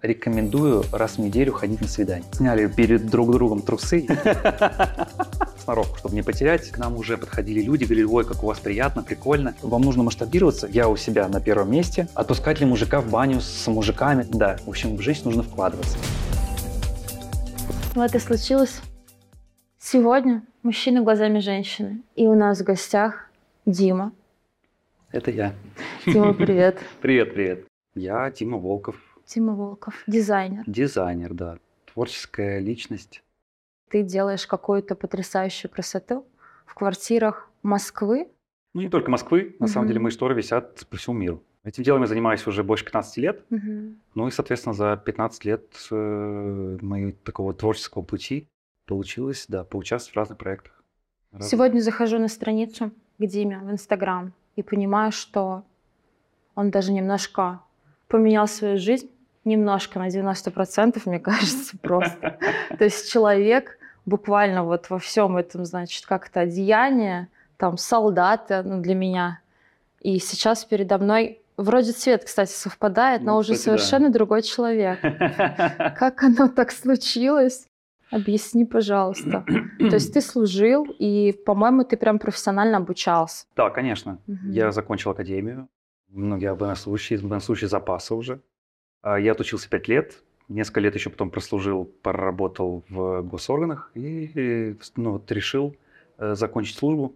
Рекомендую раз в неделю ходить на свидание. Сняли перед друг другом трусы. Сноровку, чтобы не потерять. К нам уже подходили люди, говорили, ой, как у вас приятно, прикольно. Вам нужно масштабироваться. Я у себя на первом месте. Отпускать ли мужика в баню с мужиками? Да, в общем, в жизнь нужно вкладываться. Вот и случилось. Сегодня мужчина глазами женщины. И у нас в гостях Дима. Это я. Дима, привет. Привет, привет. Я Тима Волков. Тима Волков, дизайнер. Дизайнер, да. Творческая личность. Ты делаешь какую-то потрясающую красоту в квартирах Москвы. Ну, не только Москвы. На самом деле мои шторы висят по всему миру. Этим делом я занимаюсь уже больше 15 лет. Мгм. Ну и, соответственно, за 15 лет э, моего такого творческого пути получилось, да, поучаствовать в разных проектах. Разных. Сегодня захожу на страницу к Диме в Инстаграм и понимаю, что он даже немножко поменял свою жизнь. Немножко, на 90%, мне кажется, просто. То есть человек буквально вот во всем этом, значит, как-то одеяние, там, солдата, ну, для меня. И сейчас передо мной, вроде цвет, кстати, совпадает, но Ну, уже кстати, да. совершенно другой человек. Как оно так случилось? Объясни, пожалуйста. То есть ты служил, и, по-моему, ты прям профессионально обучался. Да, конечно. Я закончил академию. Многие военнослужащие, военнослужащие запаса уже. А Я отучился 5 лет. Несколько лет еще потом прослужил, поработал в госорганах и ну, вот решил э, закончить службу.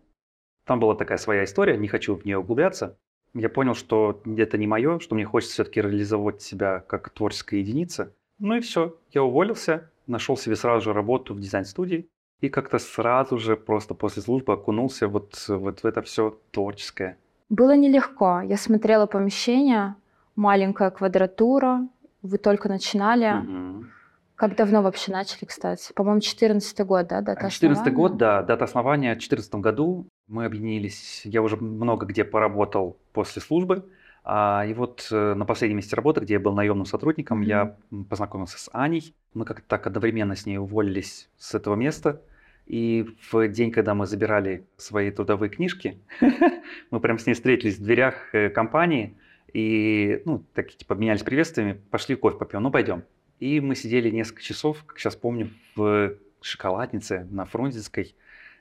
Там была такая своя история, не хочу в нее углубляться. Я понял, что это не мое, что мне хочется все-таки реализовать себя как творческая единица. Ну и все, я уволился, нашел себе сразу же работу в дизайн-студии и как-то сразу же просто после службы окунулся вот, вот в это все творческое. Было нелегко. Я смотрела помещение, маленькая квадратура. Вы только начинали. Мгм. Как давно вообще начали, кстати? По-моему, 14 год, да, дата 14 основания? год, да, дата основания. В 2014 году мы объединились. Я уже много где поработал после службы. А, и вот э, на последнем месте работы, где я был наемным сотрудником, Мгм. я познакомился с Аней. Мы как-то так одновременно с ней уволились с этого места. И в день, когда мы забирали свои трудовые книжки, мы прям с ней встретились в дверях э, компании и, ну, так типа обменялись приветствиями, пошли кофе попьем, ну пойдем. И мы сидели несколько часов, как сейчас помню, в шоколаднице на Фрунзенской.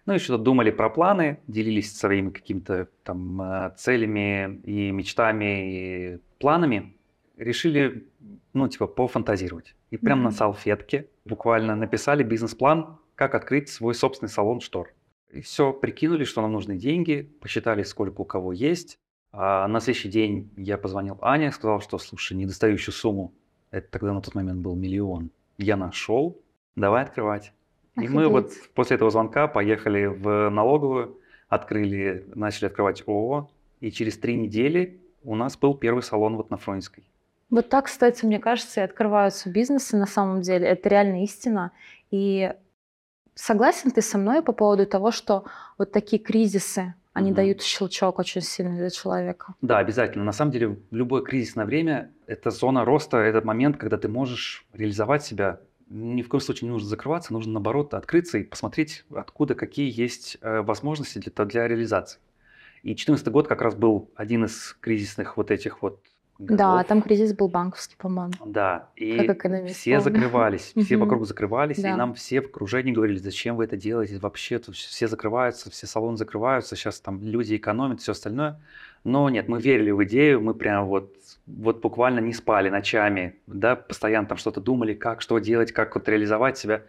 Ну и что-то думали про планы, делились своими какими-то там э, целями и мечтами и планами. Решили, ну, типа, пофантазировать. И прямо на Мгм. салфетке буквально написали бизнес-план, как открыть свой собственный салон штор. И все, прикинули, что нам нужны деньги, посчитали, сколько у кого есть. А на следующий день я позвонил Ане, сказал, что, слушай, недостающую сумму, это тогда на тот момент был миллион, я нашел, давай открывать. И мы вот Офигеть. после этого звонка поехали в налоговую, открыли, начали открывать ООО, и через три недели у нас был первый салон вот на Фрунзенской. Вот так, кстати, мне кажется, и открываются бизнесы на самом деле. Это реально истина. И согласен ты со мной по поводу того, что вот такие кризисы, они Мгм. дают щелчок очень сильный для человека. Да, обязательно. На самом деле, в любое кризисное время это зона роста, это момент, когда ты можешь реализовать себя. Ни в коем случае не нужно закрываться, нужно наоборот открыться и посмотреть, откуда какие есть э, возможности для, для реализации. И 2014 год как раз был один из кризисных вот этих вот Да, годов. там кризис был банковский, по-моему. Да, и Как все помню. закрывались, все вокруг закрывались, и Да. нам все в окружении говорили, зачем вы это делаете, вообще тут все закрываются, все салоны закрываются, сейчас там люди экономят, все остальное. Но нет, мы верили в идею, мы прям вот, вот буквально не спали ночами, да, постоянно там что-то думали, как, что делать, как вот реализовать себя,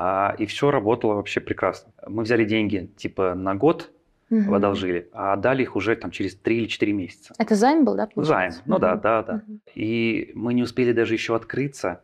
А, и все работало вообще прекрасно. Мы взяли деньги типа на год, Мгм. одолжили, а отдали их уже там через 3 или 4 месяца. Это займ был, да? Займ, получается? ну да, Мгм. да, да. Мгм. И мы не успели даже еще открыться.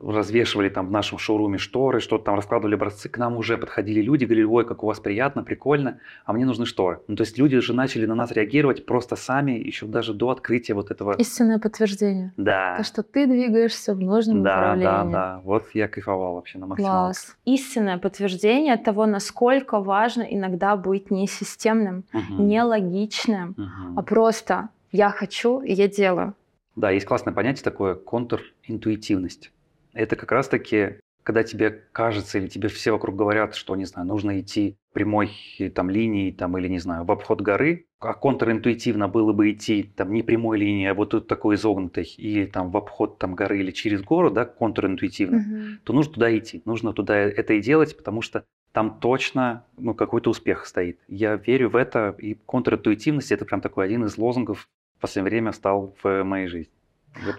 Развешивали там в нашем шоуруме шторы, что-то там раскладывали образцы. К нам уже подходили люди, говорили, ой, как у вас приятно, прикольно, а мне нужны шторы. Ну, то есть люди уже начали на нас реагировать просто сами, еще даже до открытия вот этого. Истинное подтверждение. Да, То, что ты двигаешься в нужном да, да, направлении. да. Вот я кайфовал вообще на максималках. Класс. Истинное подтверждение того, насколько важно иногда быть не системным, Мгм. не логичным, Мгм. а просто я хочу и я делаю. Да, есть классное понятие такое контринтуитивность. Это как раз-таки, когда тебе кажется или тебе все вокруг говорят, что, не знаю, нужно идти прямой э, там линией там, или, не знаю, в обход горы, а контринтуитивно было бы идти там не прямой линией, а вот тут такой изогнутой, или там в обход там горы или через гору, да, контринтуитивно, Мгм. то нужно туда идти, нужно туда это и делать, потому что там точно ну, какой-то успех стоит. Я верю в это, и контринтуитивность – это прям такой один из лозунгов в последнее время стал в моей жизни.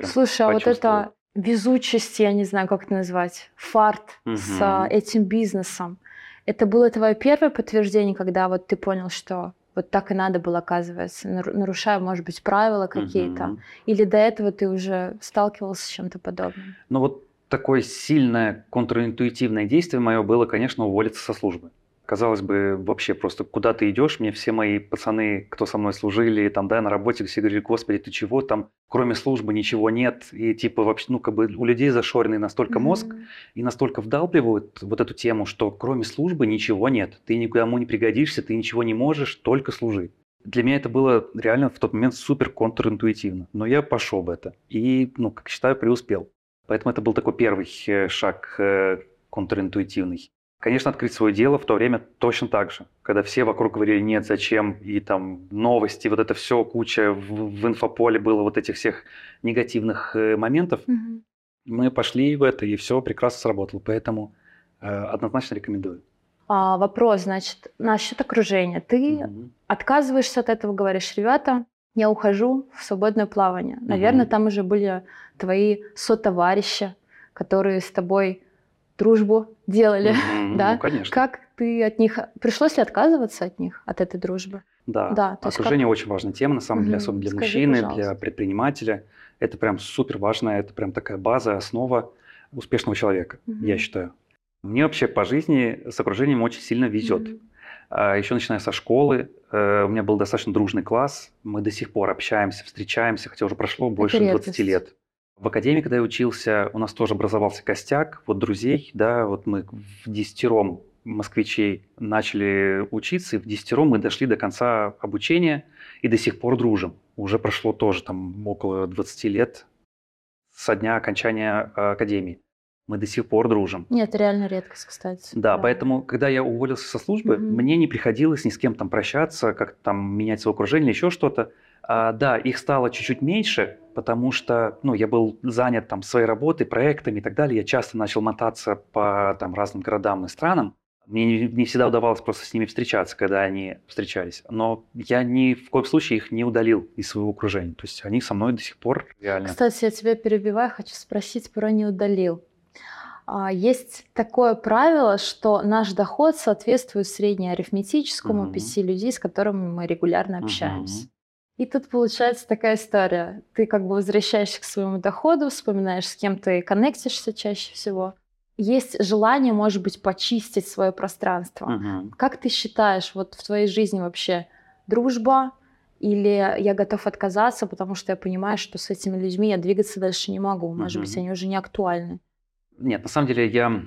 Слушай, а вот это везучесть, я не знаю, как это назвать, фарт с а, этим бизнесом, это было твое первое подтверждение, когда вот ты понял, что вот так и надо было, оказывается, нару- нарушая, может быть, правила какие-то? Мгм. Или до этого ты уже сталкивался с чем-то подобным? Ну вот такое сильное контринтуитивное действие мое было, конечно, уволиться со службы. Казалось бы, вообще просто куда ты идешь, мне все мои пацаны, кто со мной служили, там, да, на работе, все говорили, господи, ты чего, там, кроме службы ничего нет, и типа вообще, ну, как бы у людей зашоренный настолько мозг, Мгм. и настолько вдалбливают вот эту тему, что кроме службы ничего нет, ты никому не пригодишься, ты ничего не можешь, только служи. Для меня это было реально в тот момент супер контринтуитивно, но я пошел в это и, ну, как считаю, преуспел. Поэтому это был такой первый э, шаг э, контринтуитивный. Конечно, открыть свое дело в то время точно так же, когда все вокруг говорили нет, зачем, и там новости, вот это все, куча в, в инфополе было вот этих всех негативных э, моментов, Мгм. мы пошли в это, и все прекрасно сработало. Поэтому э, однозначно рекомендую. А, вопрос, значит, насчет окружения. Ты Мгм. отказываешься от этого, говоришь, ребята, я ухожу в свободное плавание. Наверное, Мгм. там уже были твои сотоварищи, которые с тобой дружбу делали. Мгм. да? Ну, конечно. Как ты от них... Пришлось ли отказываться от них, от этой дружбы? Да. Да, то есть Окружение очень важная тема, на самом деле, Мгм. особенно для Скажи, мужчины, пожалуйста. для предпринимателя. Это прям супер важно, это прям такая база, основа успешного человека, Мгм. я считаю. Мне вообще по жизни с окружением очень сильно везет. Мгм. А Еще начиная со школы, э, у меня был достаточно дружный класс, мы до сих пор общаемся, встречаемся, хотя уже прошло больше 20 редкость. лет. В академии, когда я учился, у нас тоже образовался костяк, вот друзей, да, вот мы в десятером москвичей начали учиться, и в десятером мы дошли до конца обучения и до сих пор дружим. Уже прошло тоже там около 20 лет со дня окончания э, академии. Мы до сих пор дружим. Нет, это реально редкость, кстати. Да, поэтому, когда я уволился со службы, Мгм. мне не приходилось ни с кем там прощаться, как там менять свое окружение или еще что-то. А, да, их стало чуть-чуть меньше, потому что, ну, я был занят там своей работой, проектами и так далее. Я часто начал мотаться по там разным городам и странам. Мне не, не всегда удавалось просто с ними встречаться, когда они встречались. Но я ни в коем случае их не удалил из своего окружения. То есть они со мной до сих пор реально. Кстати, я тебя перебиваю, хочу спросить про не удалил. А, Есть такое правило, что наш доход соответствует среднеарифметическому Мгм. пяти людей, с которыми мы регулярно общаемся. И тут получается такая история. Ты как бы возвращаешься к своему доходу, вспоминаешь, с кем ты коннектишься чаще всего. Есть желание, может быть, почистить свое пространство. Мгм. Как ты считаешь, вот в твоей жизни вообще дружба или я готов отказаться, потому что я понимаю, что с этими людьми я двигаться дальше не могу. Может быть, Мгм. они уже не актуальны. Нет, на самом деле я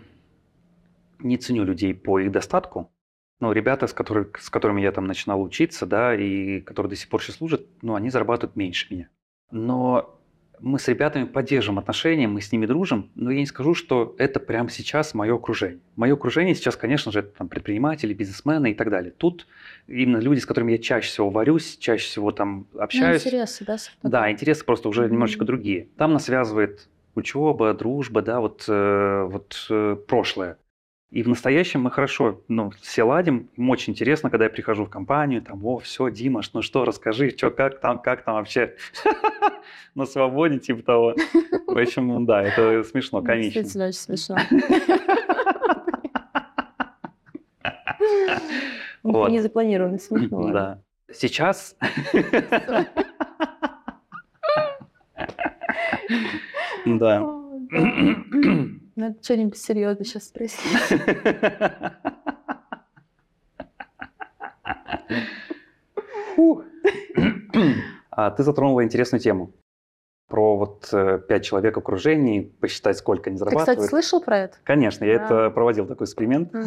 не ценю людей по их достатку. Ну, ребята, с, которых, с которыми я там начинал учиться, да, и которые до сих пор сейчас служат, ну, они зарабатывают меньше меня. Но мы с ребятами поддерживаем отношения, мы с ними дружим, но я не скажу, что это прямо сейчас мое окружение. Мое окружение сейчас, конечно же, это там предприниматели, бизнесмены и так далее. Тут именно люди, с которыми я чаще всего варюсь, чаще всего там общаюсь. Ну, интересы, да, совпадают? Да, интересы просто уже Мгм. немножечко другие. Там нас связывает учеба, дружба, да, вот, э, вот э, прошлое. И в настоящем мы хорошо, ну, все ладим. Им очень интересно, когда я прихожу в компанию, там, о, все, Дима, ну что, расскажи, что, как там, как там вообще на свободе, типа того. В общем, ну да, это смешно, комично. Действительно, очень смешно. Вот. Не запланированно смешно. Да. Сейчас... Да. Надо что-нибудь серьезное сейчас спросить. А ты затронула интересную тему про вот э, пять человек в окружении, посчитать, сколько они Ты, кстати, зарабатывают. слышал про это? Конечно, я Да. это проводил такой эксперимент. У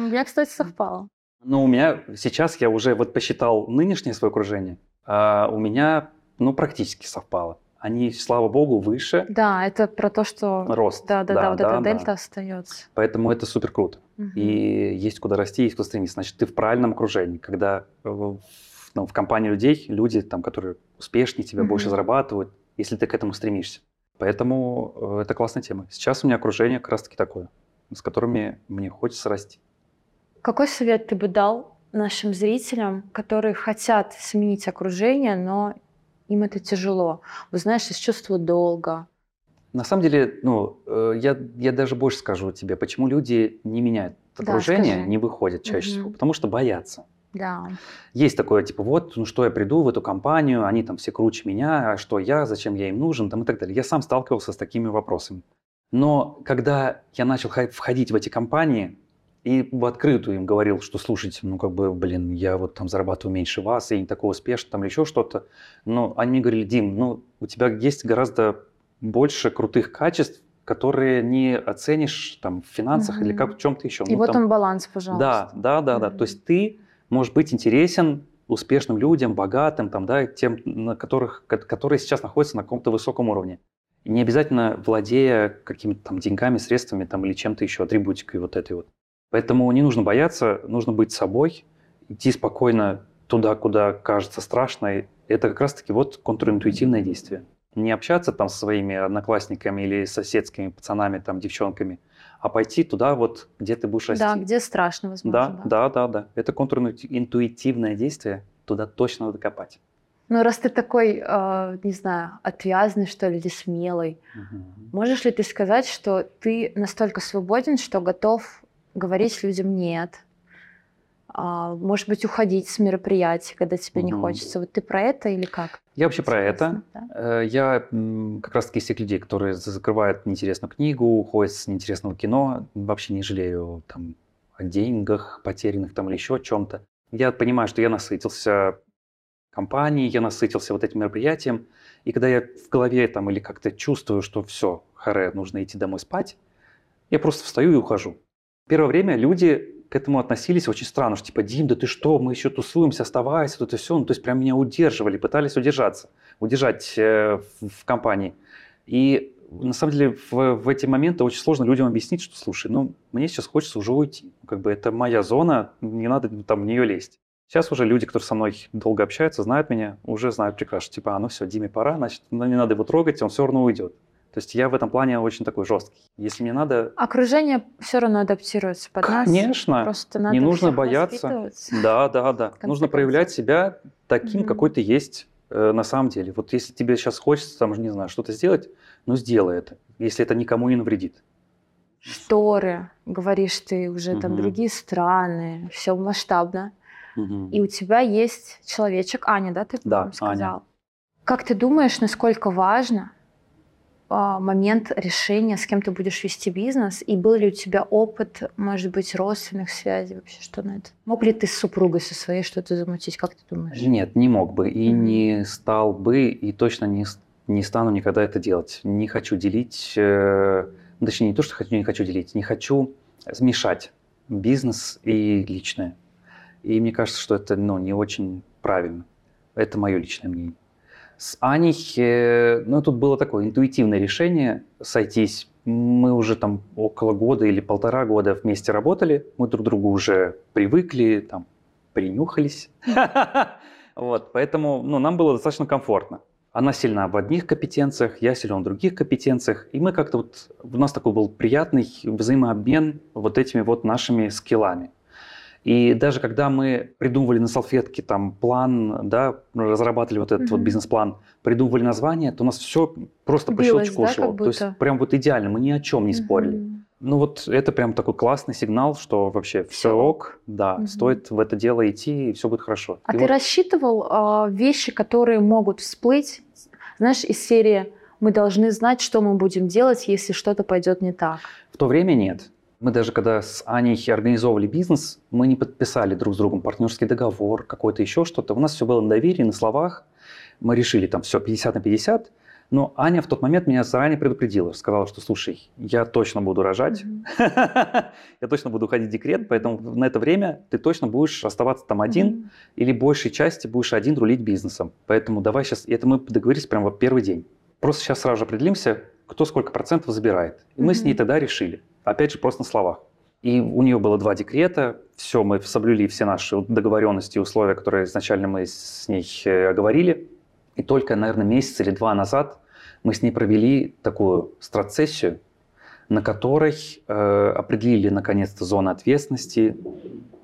меня, кстати, совпало. Но у меня сейчас я уже вот посчитал нынешнее свое окружение, а у меня ну практически совпало. Они, слава богу, выше Да, это про то, что... рост. Да, да, да, вот эта да. дельта остается. Поэтому это супер круто. Мгм. И есть куда расти, есть куда стремиться. Значит, ты в правильном окружении, когда э, в- ну, в компании людей люди, там, которые успешнее тебя, Мгм. больше зарабатывают, если ты к этому стремишься. Поэтому э, это классная тема. Сейчас у меня окружение как раз-таки такое, с которыми мне хочется расти. Какой совет ты бы дал нашим зрителям, которые хотят сменить окружение, но им это тяжело? Вы знаешь, из чувства долга. На самом деле, ну, э, я, я даже больше скажу тебе, почему люди не меняют Да, окружение, скажи. не выходят чаще Мгм. всего, потому что боятся. Да. Есть такое, типа, вот, ну что я приду в эту компанию, они там все круче меня, а что я, зачем я им нужен, там и так далее. Я сам сталкивался с такими вопросами. Но когда я начал входить в эти компании и в открытую им говорил, что слушайте, ну как бы, блин, я вот там зарабатываю меньше вас, я не такой успешный, там или еще что-то. Но они мне говорили, Дим, ну у тебя есть гораздо больше крутых качеств, которые не оценишь там в финансах или Мгм. как в чем-то еще. И Ну, вот там- он баланс, пожалуйста. да, да, да, да. Мгм. То есть ты можешь быть интересен успешным людям, богатым, там, да, тем, на которых, ко- которые сейчас находятся на каком-то высоком уровне. И не обязательно владея какими-то там деньгами, средствами там, или чем-то еще, атрибутикой вот этой вот. Поэтому не нужно бояться, нужно быть собой, идти спокойно туда, куда кажется страшно. Это как раз-таки вот контринтуитивное действие. Не общаться там со своими одноклассниками или соседскими пацанами, там, девчонками, а пойти туда вот, где ты будешь расти. Да, где страшно, возможно. Да, да, да, да. Это контринтуитивное действие. Туда точно надо копать. Ну, раз ты такой, э, не знаю, отвязный, что ли, или смелый, можешь ли ты сказать, что ты настолько свободен, что готов говорить людям «нет», а, может быть, уходить с мероприятий, когда тебе не хочется. Вот ты про это или как? Я вообще про это. Да? Э, Я как раз таки из тех людей, которые за- закрывают неинтересную книгу, уходят с неинтересного кино, вообще не жалею там о деньгах потерянных там или еще о чем-то. Я понимаю, что я насытился компанией, я насытился вот этим мероприятием, и когда я в голове там или как-то чувствую, что все, харе, нужно идти домой спать, я просто встаю и ухожу. Первое время люди к этому относились очень странно, что типа, Дим, да ты что, мы еще тусуемся, оставайся, тут и все. Ну, то есть прям меня удерживали, пытались удержаться, удержать э, в, в компании. И на самом деле в, в эти моменты очень сложно людям объяснить, что, слушай, ну, мне сейчас хочется уже уйти. Как бы это моя зона, не надо там в нее лезть. Сейчас уже люди, которые со мной долго общаются, знают меня, уже знают прекрасно, типа, а ну все, Диме пора, значит, ну, не надо его трогать, он все равно уйдет. То есть я в этом плане очень такой жесткий. Если мне надо, Окружение все равно адаптируется под нас. конечно, Просто надо не нужно бояться. Да, да, да. Нужно проявлять себя таким, Мгм. какой ты есть э, на самом деле. Вот если тебе сейчас хочется, там, не знаю, что-то сделать, ну сделай это, если это никому не навредит. Шторы, говоришь ты, уже там Мгм. другие страны, все масштабно. Мгм. И у тебя есть человечек, Аня, да, ты Да, сказал? Аня. Как ты думаешь, насколько важно момент решения, с кем ты будешь вести бизнес, и был ли у тебя опыт, может быть, родственных связей вообще, что на это? Мог ли ты с супругой со своей что-то замутить, как ты думаешь? Нет, не мог бы и Мгм. не стал бы, и точно не, не стану никогда это делать. Не хочу делить, э, точнее, не то, что хочу, не хочу делить, не хочу смешать бизнес и личное. И мне кажется, что это ну, не очень правильно. Это мое личное мнение. С Аней, э, ну, тут было такое интуитивное решение сойтись. Мы уже там около года или полтора года вместе работали. Мы друг другу уже привыкли, там, принюхались. Вот, поэтому ну, нам было достаточно комфортно. Она сильна в одних компетенциях, я силен в других компетенциях. И мы как-то вот, у нас такой был приятный взаимообмен вот этими вот нашими скиллами. И даже когда мы придумывали на салфетке там план, да, разрабатывали вот этот вот Мгм. бизнес-план, придумывали название, то у нас все просто по Билось, щелчку да, шло. То есть прям вот идеально, мы ни о чем не спорили. Мгм. Ну вот это прям такой классный сигнал, что вообще все ок, да, Мгм. стоит в это дело идти, и все будет хорошо. А И ты вот- рассчитывал а, вещи, которые могут всплыть, знаешь, из серии «Мы должны знать, что мы будем делать, если что-то пойдет не так». В то время нет. Мы даже когда с Аней организовывали бизнес, мы не подписали друг с другом партнерский договор, какой-то еще что-то. У нас все было на доверии, на словах. Мы решили там все 50 на 50. Но Аня в тот момент меня заранее предупредила, сказала, что слушай, я точно буду рожать, я точно буду уходить в декрет, поэтому на это время ты точно будешь оставаться там один, или большей части будешь один рулить бизнесом. Поэтому давай сейчас, это мы договорились прямо в первый день. Просто сейчас сразу же определимся, кто сколько процентов забирает. И мы с ней тогда решили. Опять же, просто на словах. И у нее было два декрета, все, мы соблюли все наши договоренности и условия, которые изначально мы с ней э, оговорили. И только, наверное, месяц или два назад мы с ней провели такую страцессию, на которой э, определили наконец-то зону ответственности.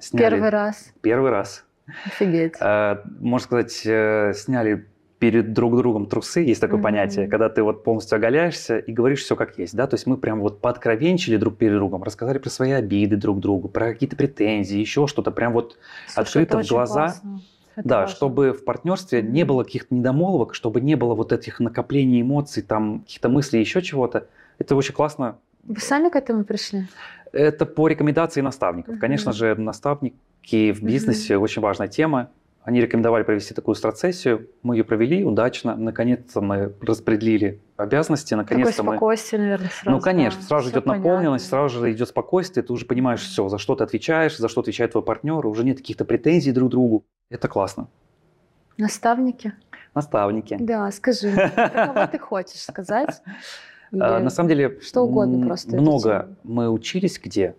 Сняли... Первый раз. Первый раз. Офигеть. Э, можно сказать, э, сняли перед друг другом трусы, есть такое mm-hmm. понятие, когда ты вот полностью оголяешься и говоришь все как есть, да, то есть мы прям вот подкровенчили друг перед другом, рассказали про свои обиды друг другу, про какие-то претензии, еще что-то, прям вот Слушай, открыто в глаза. Это да, важно. чтобы в партнерстве не было каких-то недомолвок, чтобы не было вот этих накоплений эмоций, там каких-то мыслей, еще чего-то. Это очень классно. Вы сами к этому пришли? Это по рекомендации наставников. Mm-hmm. Конечно же, наставники в бизнесе mm-hmm. очень важная тема. Они рекомендовали провести такую страцессию. Мы ее провели удачно. Наконец-то мы распределили обязанности. Наконец-то Такое спокойствие, мы... наверное, сразу. Ну, конечно. Да, сразу идет понятно. наполненность, сразу же идет спокойствие. Ты уже понимаешь все, за что ты отвечаешь, за что отвечает твой партнер. Уже нет каких-то претензий друг к другу. Это классно. Наставники? Наставники. Да, скажи, кого ты хочешь сказать? А, на самом деле, что угодно просто. Много мы учились где?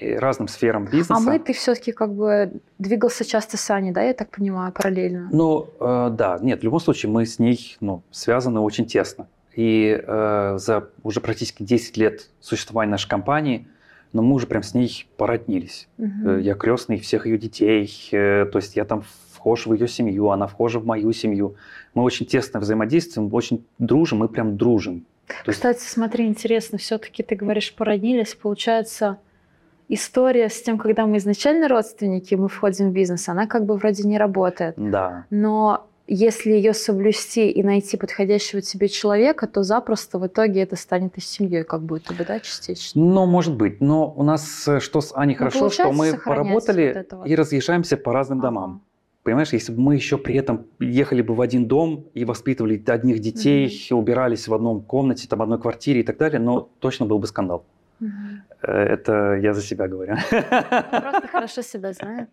Разным сферам бизнеса. А мы, ты все-таки как бы двигался часто с Аней, да, я так понимаю, параллельно? Ну, э, да, нет, в любом случае мы с ней ну, связаны очень тесно. И э, за уже практически 10 лет существования нашей компании, но ну, мы уже прям с ней породнились. Угу. Я крестный всех ее детей, э, то есть я там вхож в ее семью, она вхожа в мою семью. Мы очень тесно взаимодействуем, очень дружим, мы прям дружим. То Кстати, есть... смотри, интересно, все-таки ты говоришь, породнились, получается, история с тем, когда мы изначально родственники, мы входим в бизнес, она как бы вроде не работает. Да. Но если ее соблюсти и найти подходящего тебе человека, то запросто в итоге это станет и семьей, как будто бы, да, частично. Ну, может быть. Но у нас э, что с Аней ну, хорошо, что мы поработали вот и разъезжаемся по разным ага. домам. Понимаешь, если бы мы еще при этом ехали бы в один дом и воспитывали одних детей, mm-hmm. убирались в одном комнате, там, одной квартире и так далее, но точно был бы скандал. Угу. Это я за себя говорю. Просто хорошо себя знаю.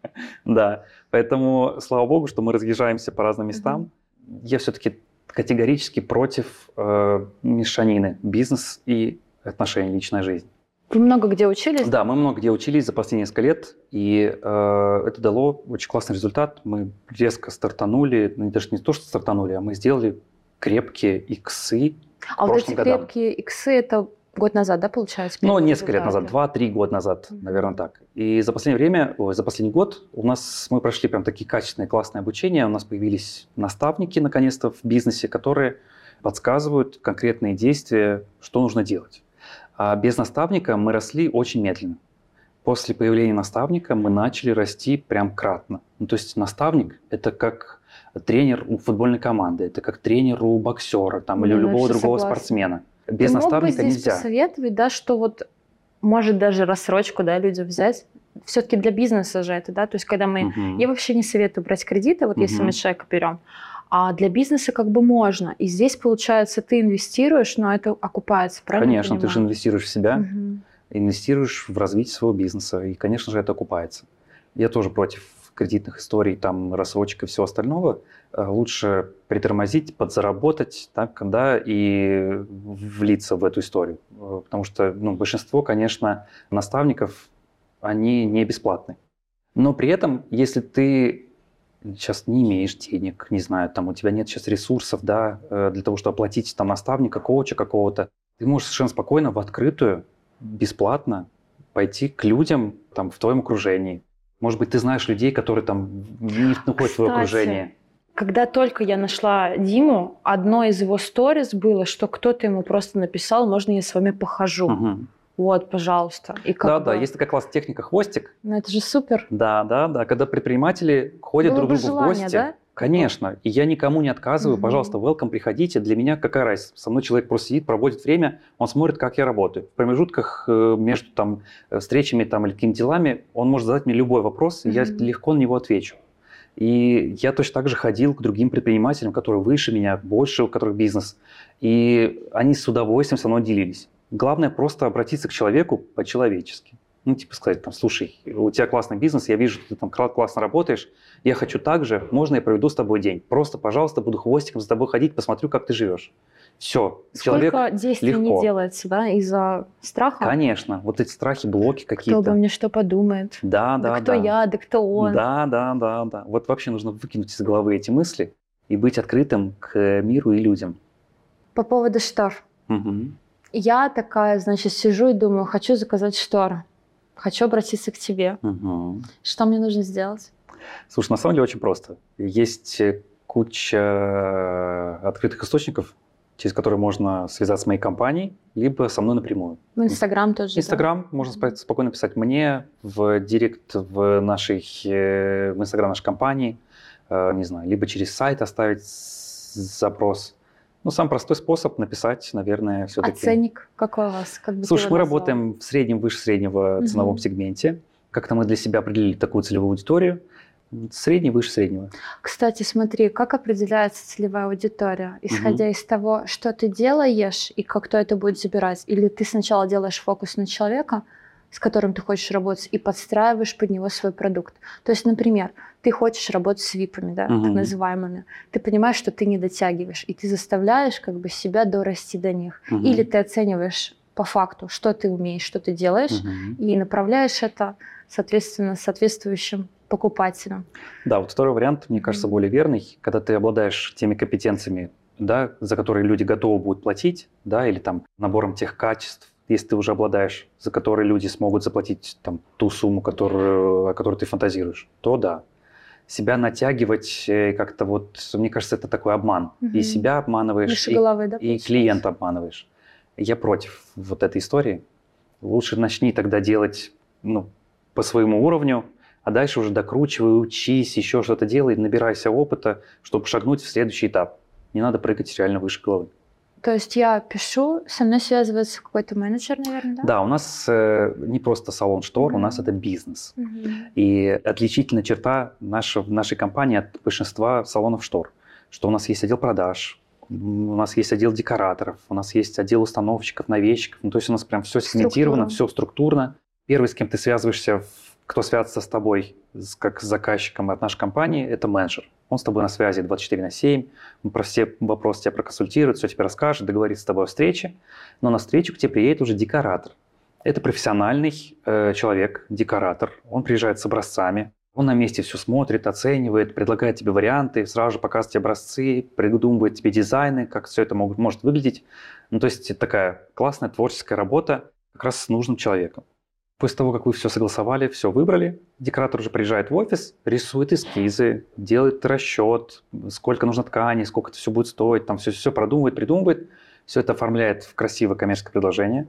Да, поэтому слава богу, что мы разъезжаемся по разным местам. Угу. Я все-таки категорически против э, мешанины бизнес и отношения, личная жизнь. Вы много где учились? Да, мы много где учились за последние несколько лет, и э, это дало очень классный результат. Мы резко стартанули, ну, даже не то, что стартанули, а мы сделали крепкие иксы. А вот эти годам. крепкие иксы, это Год назад, да, получается? Ну, несколько лет назад, два-три года назад, mm-hmm. наверное, так. И за последнее время, ой, за последний год у нас мы прошли прям такие качественные, классные обучения. У нас появились наставники, наконец-то, в бизнесе, которые подсказывают конкретные действия, что нужно делать. А без наставника мы росли очень медленно. После появления наставника мы начали расти прям кратно. Ну, то есть наставник – это как тренер у футбольной команды, это как тренер у боксера там, или у любого другого согласна. спортсмена – без Ты наставника мог бы здесь нельзя. посоветовать, да, что вот может даже рассрочку, да, людям взять. Все-таки для бизнеса же это, да, то есть когда мы... Угу. Я вообще не советую брать кредиты, вот угу. если мы человека берем. А для бизнеса как бы можно. И здесь, получается, ты инвестируешь, но это окупается, правильно? Конечно, ты же инвестируешь в себя, угу. инвестируешь в развитие своего бизнеса, и, конечно же, это окупается. Я тоже против кредитных историй, там, рассрочек и всего остального. Э, лучше притормозить, подзаработать, так, да, и влиться в эту историю. Э, потому что ну, большинство, конечно, наставников, они не бесплатны. Но при этом, если ты сейчас не имеешь денег, не знаю, там у тебя нет сейчас ресурсов, да, э, для того, чтобы оплатить там наставника, коуча какого-то, ты можешь совершенно спокойно в открытую, бесплатно пойти к людям там в твоем окружении. Может быть, ты знаешь людей, которые там не находят в твое окружение. Когда только я нашла Диму, одно из его сторис было, что кто-то ему просто написал, можно я с вами похожу. Угу. Вот, пожалуйста. И как да, бы... да, есть такая классная техника хвостик. Ну, это же супер. Да, да, да. Когда предприниматели ходят было друг другу желание, в гости. Да? Конечно. И я никому не отказываю. Угу. Пожалуйста, welcome, приходите. Для меня какая разница? Со мной человек просто сидит, проводит время, он смотрит, как я работаю. В промежутках э, между там, э, встречами там, или какими-то делами он может задать мне любой вопрос, угу. и я легко на него отвечу. И я точно так же ходил к другим предпринимателям, которые выше меня, больше, у которых бизнес. И они с удовольствием со мной делились. Главное просто обратиться к человеку по-человечески. Ну, типа сказать, там, слушай, у тебя классный бизнес, я вижу, ты там классно работаешь, я хочу так же, можно я проведу с тобой день? Просто, пожалуйста, буду хвостиком за тобой ходить, посмотрю, как ты живешь. Все, Сколько человек действий легко. не делается, да, из-за страха? Конечно, вот эти страхи, блоки Кто какие-то. обо мне что подумает? Да, да, да кто да. я, да кто он? Да, да, да, да. Вот вообще нужно выкинуть из головы эти мысли и быть открытым к миру и людям. По поводу штор. Мгм. Я такая, значит, сижу и думаю, хочу заказать шторы. Хочу обратиться к тебе. Мгм. Что мне нужно сделать? Слушай, на самом деле очень просто. Есть куча открытых источников, через которые можно связаться с моей компанией, либо со мной напрямую. В Инстаграм тоже. да? Инстаграм можно спа- спокойно писать мне в директ в нашей э, в Инстаграм нашей компании, э, не знаю, либо через сайт оставить запрос. Ну, самый простой способ написать, наверное, А все-таки. ценник какой у вас? Как бы Слушай, мы работаем в среднем выше среднего Мгм. ценовом сегменте. Как-то мы для себя определили такую целевую аудиторию. Средний выше среднего. Кстати, смотри, как определяется целевая аудитория? Исходя из того, что ты делаешь и как кто это будет забирать? Или ты сначала делаешь фокус на человека, с которым ты хочешь работать, и подстраиваешь под него свой продукт. То есть, например, ты хочешь работать с випами, да, так Мгм. называемыми. Ты понимаешь, что ты не дотягиваешь, и ты заставляешь как бы себя дорасти до них. Мгм. Или ты оцениваешь по факту, что ты умеешь, что ты делаешь, Мгм. и направляешь это, соответственно, соответствующим покупателям. Да, вот второй вариант, мне кажется, более верный, когда ты обладаешь теми компетенциями, да, за которые люди готовы будут платить, да, или там набором тех качеств, если ты уже обладаешь, за которые люди смогут заплатить там ту сумму, которую, о которой ты фантазируешь, то да. Себя натягивать э, как-то вот, мне кажется, это такой обман. Мгм. И себя обманываешь, Выше и, головы, да, и клиента обманываешь. Я против вот этой истории. Лучше начни тогда делать ну, по своему уровню, а дальше уже докручивай, учись, еще что-то делай, набирайся опыта, чтобы шагнуть в следующий этап. Не надо прыгать реально выше головы. То есть я пишу, со мной связывается какой-то менеджер, наверное, да? Да, у нас э, не просто салон штор, у нас это бизнес. Мгм. И отличительная черта нашего, нашей компании от большинства салонов штор, что у нас есть отдел продаж, у нас есть отдел декораторов, у нас есть отдел установщиков, навесчиков. Ну, то есть у нас прям все сегментировано, все структурно. Первый, с кем ты связываешься, кто связывается с тобой, как с заказчиком от нашей компании, это менеджер. Он с тобой на связи 24 на 7, он про все вопросы тебя проконсультирует, все тебе расскажет, договорится с тобой о встрече. Но на встречу к тебе приедет уже декоратор. Это профессиональный э, человек, декоратор. Он приезжает с образцами, он на месте все смотрит, оценивает, предлагает тебе варианты, сразу же показывает тебе образцы, придумывает тебе дизайны, как все это могут, может выглядеть. Ну, то есть такая классная творческая работа как раз с нужным человеком. После того, как вы все согласовали, все выбрали, декоратор уже приезжает в офис, рисует эскизы, делает расчет, сколько нужно ткани, сколько это все будет стоить, там все, все продумывает, придумывает, все это оформляет в красивое коммерческое предложение,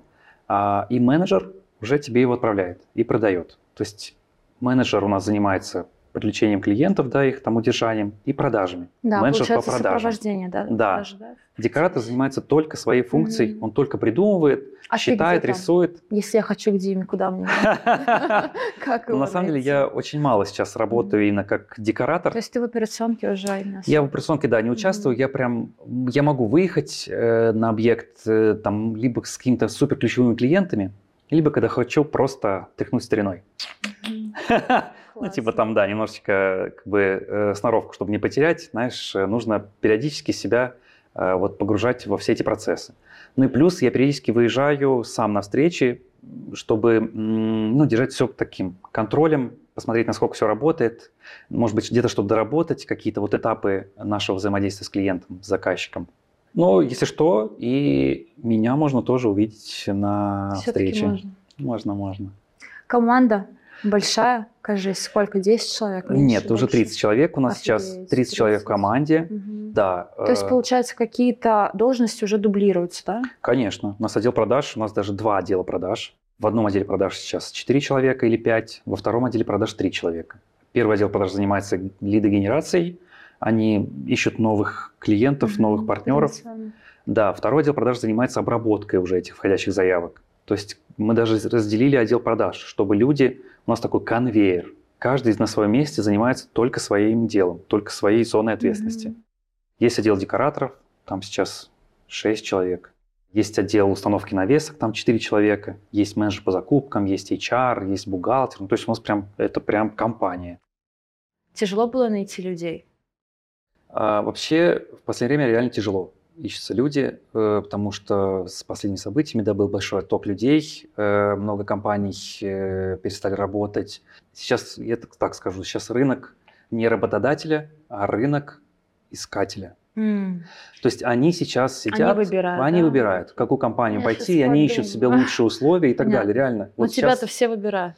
а, и менеджер уже тебе его отправляет и продает. То есть менеджер у нас занимается привлечением клиентов, да, их там удержанием и продажами. Да, менеджер по продажам. сопровождение, да? Да. продажи, да? Декоратор занимается только своей функцией, Мгм. он только придумывает, А считает, рисует. Если я хочу к Диме, куда мне? Как на самом деле я очень мало сейчас работаю именно как декоратор. То есть ты в операционке уже именно Я в операционке, да, не участвую. Я прям, я могу выехать э, на объект э, там либо с какими-то супер ключевыми клиентами, либо когда хочу просто тряхнуть стариной. Мгм. Ну, типа Классно. там, да, немножечко как бы э, сноровку, чтобы не потерять, знаешь, э, нужно периодически себя э, вот погружать во все эти процессы. Ну и плюс я периодически выезжаю сам на встречи, чтобы ну, держать все таким контролем, посмотреть, насколько все работает, может быть, где-то что-то доработать, какие-то вот этапы нашего взаимодействия с клиентом, с заказчиком. Но, если что, и меня можно тоже увидеть на Всё-таки встрече. можно. Можно, можно. Команда большая, кажись, сколько? 10 человек? меньше, Нет, уже больше? 30 человек. У нас сейчас Офигеть, 30 человек в 30. команде. Мгм. Да. То есть, э, получается, какие-то должности уже дублируются, да? Конечно. У нас отдел продаж, у нас даже два отдела продаж. В одном отделе продаж сейчас 4 человека или 5, во втором отделе продаж 3 человека. Первый отдел продаж занимается лидогенерацией. Они ищут новых клиентов, новых партнеров. Да, второй отдел продаж занимается обработкой уже этих входящих заявок. То есть мы даже разделили отдел продаж, чтобы люди... У нас такой конвейер. Каждый на своем месте занимается только своим делом, только своей зоной ответственности. Мгм. Есть отдел декораторов, там сейчас 6 человек. Есть отдел установки навесок, там 4 человека. Есть менеджер по закупкам, есть HR, есть бухгалтер. Ну, то есть у нас прям, это прям компания. Тяжело было найти людей. А вообще в последнее время реально тяжело. Ищутся люди, э, потому что с последними событиями, да, был большой топ людей, э, много компаний э, перестали работать. Сейчас, я так скажу, сейчас рынок не работодателя, а рынок искателя. Mm. То есть они сейчас сидят, они выбирают, они да? выбирают какую компанию я пойти, они ищут себе лучшие условия и так далее, реально. Но вот тебя-то сейчас... все выбирают.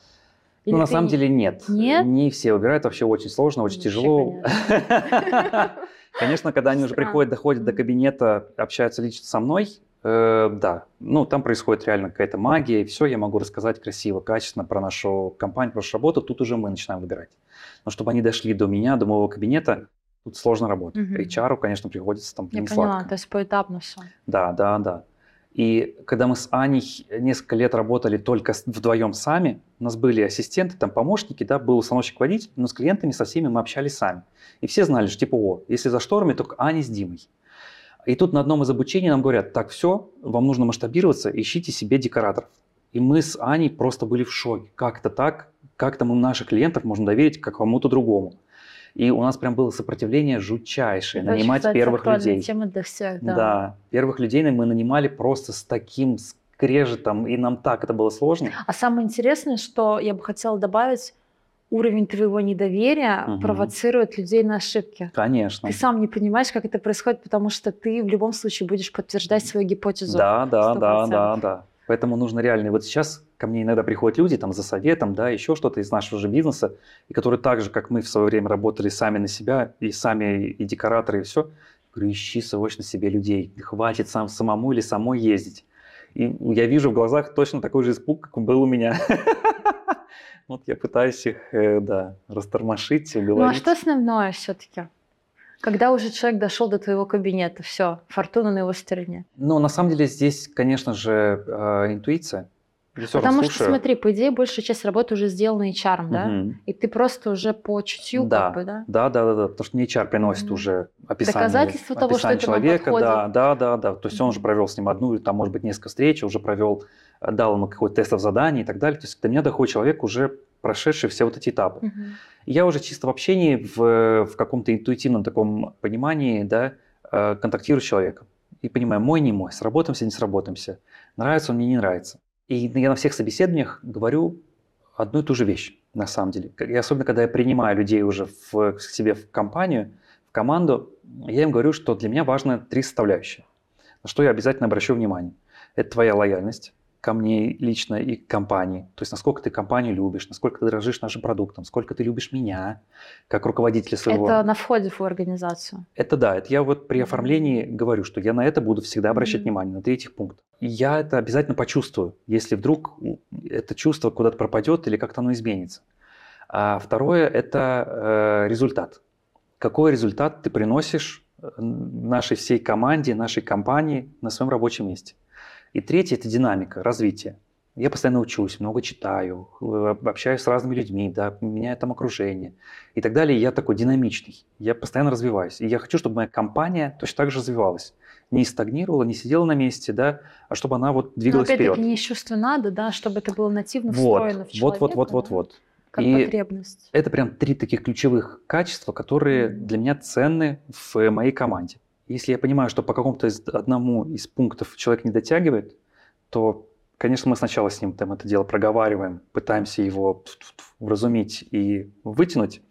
Или ну, на самом деле нет. Нет? Не все выбирают, вообще очень сложно, очень Вообще, тяжело. Конечно, когда они уже приходят, доходят до кабинета, общаются лично со мной, э, да, ну там происходит реально какая-то магия, и все, я могу рассказать красиво, качественно про нашу компанию, про нашу работу, тут уже мы начинаем выбирать. Но чтобы они дошли до меня, до моего кабинета, тут сложно работать. Угу. HR, конечно, приходится там Я поняла, сладко. то есть поэтапно все. Да, да, да. И когда мы с Аней несколько лет работали только вдвоем сами, у нас были ассистенты, там помощники, да, был установщик водитель, но с клиентами со всеми мы общались сами. И все знали, что типа, о, если за шторами, только Аня с Димой. И тут на одном из обучений нам говорят, так, все, вам нужно масштабироваться, ищите себе декораторов. И мы с Аней просто были в шоке. Как это так? Как-то мы наших клиентов можем доверить как кому-то другому. И у нас прям было сопротивление жутчайшее, Это нанимать очень, первых людей. Тема для всех, да. да, первых людей мы нанимали просто с таким скрежетом, и нам так это было сложно. А самое интересное, что я бы хотела добавить, уровень твоего недоверия угу. провоцирует людей на ошибки. Конечно. Ты сам не понимаешь, как это происходит, потому что ты в любом случае будешь подтверждать свою гипотезу. Да, да, 100%. да, да, да. Поэтому нужно реально. Вот сейчас ко мне иногда приходят люди там за советом, да, еще что-то из нашего же бизнеса, и которые так же, как мы в свое время работали сами на себя, и сами и декораторы, и все, говорю, ищи срочно себе людей, хватит сам самому или самой ездить. И я вижу в глазах точно такой же испуг, как был у меня. Вот я пытаюсь их, э, да, растормошить, уговорить. Ну а что основное все-таки? Когда уже человек дошел до твоего кабинета, все, фортуна на его стороне. Ну, на самом деле здесь, конечно же, э, интуиция. Потому что, смотри, по идее, большая часть работы уже сделана HR, угу. да? И ты просто уже по чутью, да. как бы, да? Да, да, да, да, потому что не HR приносит угу. уже описание, Доказательство того, описание что человека, да, да, да, да. То есть угу. он уже провел с ним одну, или там, может быть, несколько встреч, уже провел, э, дал ему какой-то тестов заданий и так далее. То есть до меня доходит человек, уже прошедший все вот эти этапы. Угу. Я уже чисто в общении, в, в каком-то интуитивном таком понимании, да, э, контактирую с человеком. И понимаю, мой, не мой, сработаемся, не сработаемся, нравится он мне, не нравится. И я на всех собеседованиях говорю одну и ту же вещь, на самом деле. И особенно, когда я принимаю людей уже в, к себе в компанию, в команду, я им говорю, что для меня важно три составляющие, на что я обязательно обращу внимание. Это твоя лояльность, ко мне лично и к компании. То есть насколько ты компанию любишь, насколько ты дорожишь нашим продуктом, сколько ты любишь меня, как руководителя своего. Это на входе в организацию. Это да, это я вот при оформлении говорю, что я на это буду всегда обращать mm-hmm. внимание, на третий пункт. Я это обязательно почувствую, если вдруг это чувство куда-то пропадет или как-то оно изменится. А второе – это э, результат. Какой результат ты приносишь э, нашей всей команде, нашей компании на своем рабочем месте. И третье – это динамика, развитие. Я постоянно учусь, много читаю, э, общаюсь с разными людьми, да, меняю там окружение и так далее. Я такой динамичный, я постоянно развиваюсь. И я хочу, чтобы моя компания точно так же развивалась. Не стагнировала, не сидела на месте, да, а чтобы она вот двигалась Но опять-таки вперед. не из чувства надо, да, чтобы это было нативно встроено вот, в человека. Вот, вот, вот, вот, вот. Как и потребность. Это прям три таких ключевых качества, которые для меня ценны в моей команде. Если я понимаю, что по какому-то из, одному из пунктов человек не дотягивает, то, конечно, мы сначала с ним там это дело проговариваем, пытаемся его вразумить и вытянуть.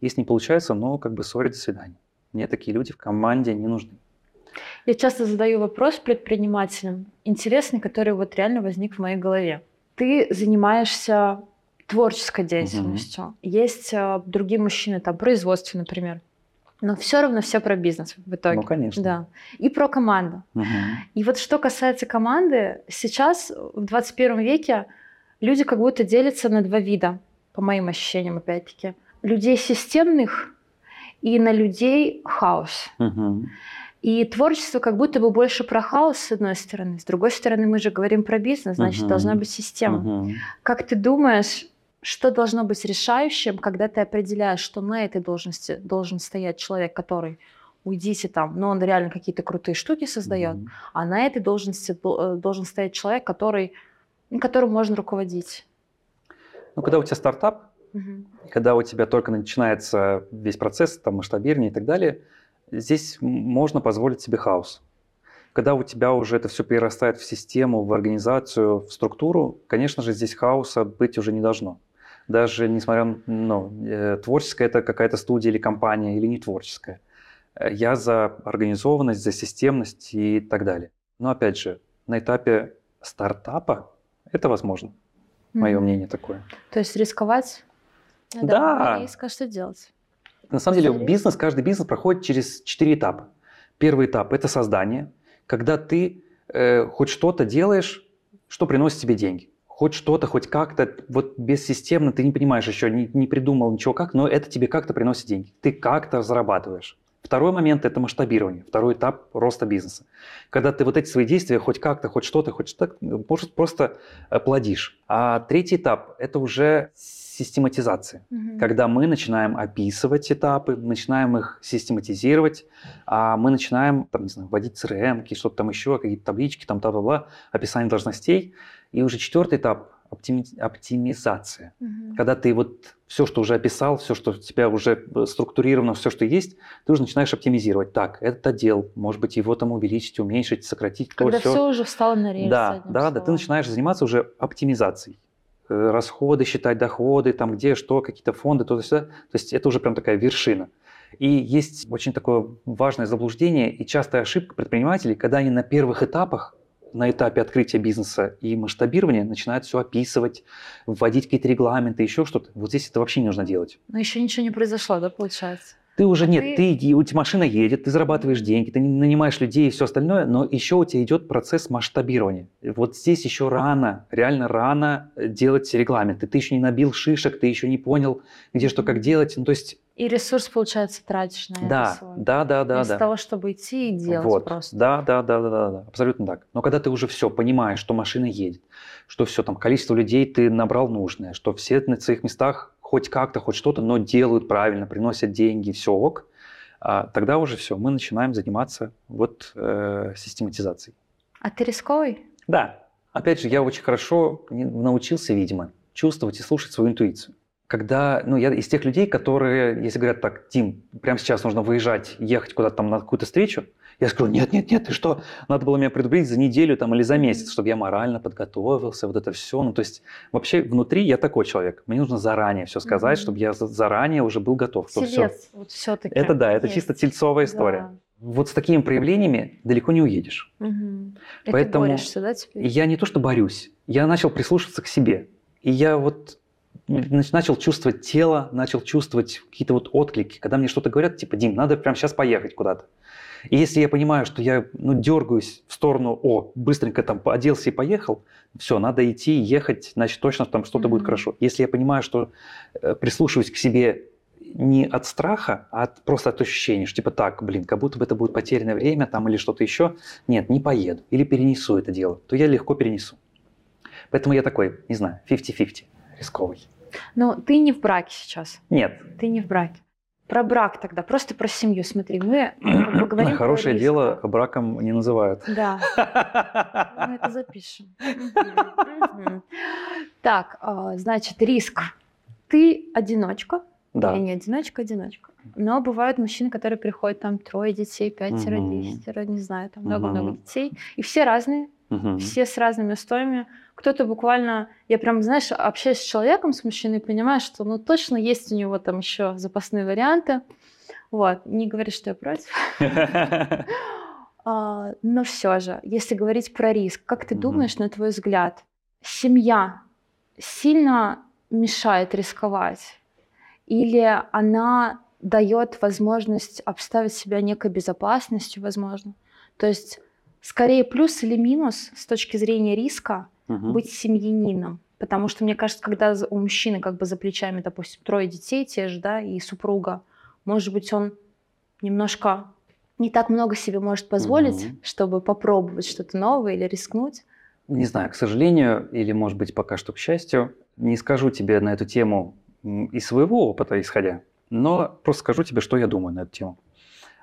Если не получается, ну, как бы, сори, до свидания. Мне такие люди в команде не нужны. Я часто задаю вопрос предпринимателям, интересный, который вот реально возник в моей голове. Ты занимаешься творческой деятельностью. Угу. Есть э, другие мужчины, там, производство, например. Но все равно все про бизнес в итоге. Ну, конечно. Да. И про команду. Угу. И вот что касается команды, сейчас в 21 веке люди как будто делятся на два вида, по моим ощущениям, опять-таки. Людей системных и на людей хаос. Угу. И творчество как будто бы больше про хаос, с одной стороны. С другой стороны, мы же говорим про бизнес, значит, угу. должна быть система. Угу. Как ты думаешь, что должно быть решающим, когда ты определяешь, что на этой должности должен стоять человек, который уйдите там, но он реально какие-то крутые штуки создает, mm-hmm. а на этой должности э, должен стоять человек, который, которым можно руководить. Ну, когда у тебя стартап, mm-hmm. когда у тебя только начинается весь процесс, там, масштабирование и так далее, здесь можно позволить себе хаос. Когда у тебя уже это все перерастает в систему, в организацию, в структуру, конечно же, здесь хаоса быть уже не должно. Даже несмотря на ну, э, творческая это какая-то студия или компания, или не творческая. Э, я за организованность, за системность и так далее. Но опять же, на этапе стартапа это возможно. Mm-hmm. Мое мнение такое. То есть рисковать? Надо да. Риска, что делать? На самом деле бизнес, каждый бизнес проходит через четыре этапа. Первый этап – это создание, когда ты э, хоть что-то делаешь, что приносит тебе деньги. Хоть что-то, хоть как-то, вот бессистемно, ты не понимаешь еще, не, не придумал ничего как, но это тебе как-то приносит деньги. Ты как-то зарабатываешь. Второй момент – это масштабирование, второй этап роста бизнеса. Когда ты вот эти свои действия хоть как-то, хоть что-то, хоть что-то, может, просто плодишь. А третий этап – это уже систематизация, угу. когда мы начинаем описывать этапы, начинаем их систематизировать, а мы начинаем, там, не знаю, вводить CRM, что-то там еще, какие-то таблички, там, бла-бла-бла, описание должностей. И уже четвертый этап – оптими... оптимизация. Угу. Когда ты вот все, что уже описал, все, что у тебя уже структурировано, все, что есть, ты уже начинаешь оптимизировать. Так, этот отдел, может быть, его там увеличить, уменьшить, сократить. Когда то, все. все уже встало на рельсы. Да, да, словом. да, ты начинаешь заниматься уже оптимизацией. Э, расходы считать, доходы, там где, что, какие-то фонды, то, то, то есть это уже прям такая вершина. И есть очень такое важное заблуждение и частая ошибка предпринимателей, когда они на первых этапах на этапе открытия бизнеса и масштабирования начинают все описывать, вводить какие-то регламенты, еще что-то. Вот здесь это вообще не нужно делать. Но еще ничего не произошло, да, получается? Ты уже нет, ты... ты у тебя машина едет, ты зарабатываешь деньги, ты нанимаешь людей и все остальное, но еще у тебя идет процесс масштабирования. Вот здесь еще рано, реально рано делать регламенты. Ты еще не набил шишек, ты еще не понял, где что как делать. Ну, то есть и ресурс, получается, тратишь на да, это свой. Да, да, да. Вместо да. того, чтобы идти и делать вот. просто. Да, да, да, да, да, да, абсолютно так. Но когда ты уже все понимаешь, что машина едет, что все, там, количество людей ты набрал нужное, что все на своих местах хоть как-то, хоть что-то, но делают правильно, приносят деньги, все ок, а тогда уже все, мы начинаем заниматься вот э, систематизацией. А ты рисковый? Да. Опять же, я очень хорошо научился, видимо, чувствовать и слушать свою интуицию когда, ну, я из тех людей, которые, если говорят так, Тим, прямо сейчас нужно выезжать, ехать куда-то там на какую-то встречу, я скажу, нет, нет, нет, ты что, надо было меня предупредить за неделю там или за месяц, чтобы я морально подготовился, вот это все. Ну, то есть вообще внутри я такой человек, мне нужно заранее все сказать, mm-hmm. чтобы я заранее уже был готов. Телец, все. вот все-таки. Это да, это есть. чисто тельцовая история. Да. Вот с такими проявлениями далеко не уедешь. Угу. И Поэтому ты борешься, да, теперь? Я не то что борюсь, я начал прислушиваться к себе. И я вот начал чувствовать тело, начал чувствовать какие-то вот отклики, когда мне что-то говорят, типа, Дим, надо прямо сейчас поехать куда-то. И если я понимаю, что я ну, дергаюсь в сторону, о, быстренько там оделся и поехал, все, надо идти, ехать, значит, точно там что-то mm-hmm. будет хорошо. Если я понимаю, что э, прислушиваюсь к себе не от страха, а от, просто от ощущения, что типа так, блин, как будто бы это будет потерянное время там или что-то еще, нет, не поеду, или перенесу это дело, то я легко перенесу. Поэтому я такой, не знаю, 50-50, рисковый. Но ты не в браке сейчас. Нет. Ты не в браке. Про брак тогда, просто про семью. Смотри, мы поговорим Хорошее про дело браком не называют. Да. Мы это запишем. Так, а, значит, риск. Ты одиночка. Да. Я не одиночка, одиночка. Но бывают мужчины, которые приходят, там трое детей, пятеро, десятеро, не знаю, там много-много детей. И все разные, все с разными устоями кто-то буквально, я прям, знаешь, общаюсь с человеком, с мужчиной, понимаю, что ну точно есть у него там еще запасные варианты. Вот, не говорит, что я против. А, но все же, если говорить про риск, как ты думаешь, на твой взгляд, семья сильно мешает рисковать? Или она дает возможность обставить себя некой безопасностью, возможно? То есть скорее плюс или минус с точки зрения риска – угу. быть семьянином. Потому что, мне кажется, когда у мужчины как бы за плечами, допустим, трое детей те же, да, и супруга, может быть, он немножко не так много себе может позволить, угу. чтобы попробовать что-то новое или рискнуть. Не знаю, к сожалению, или, может быть, пока что к счастью, не скажу тебе на эту тему из своего опыта исходя, но просто скажу тебе, что я думаю на эту тему.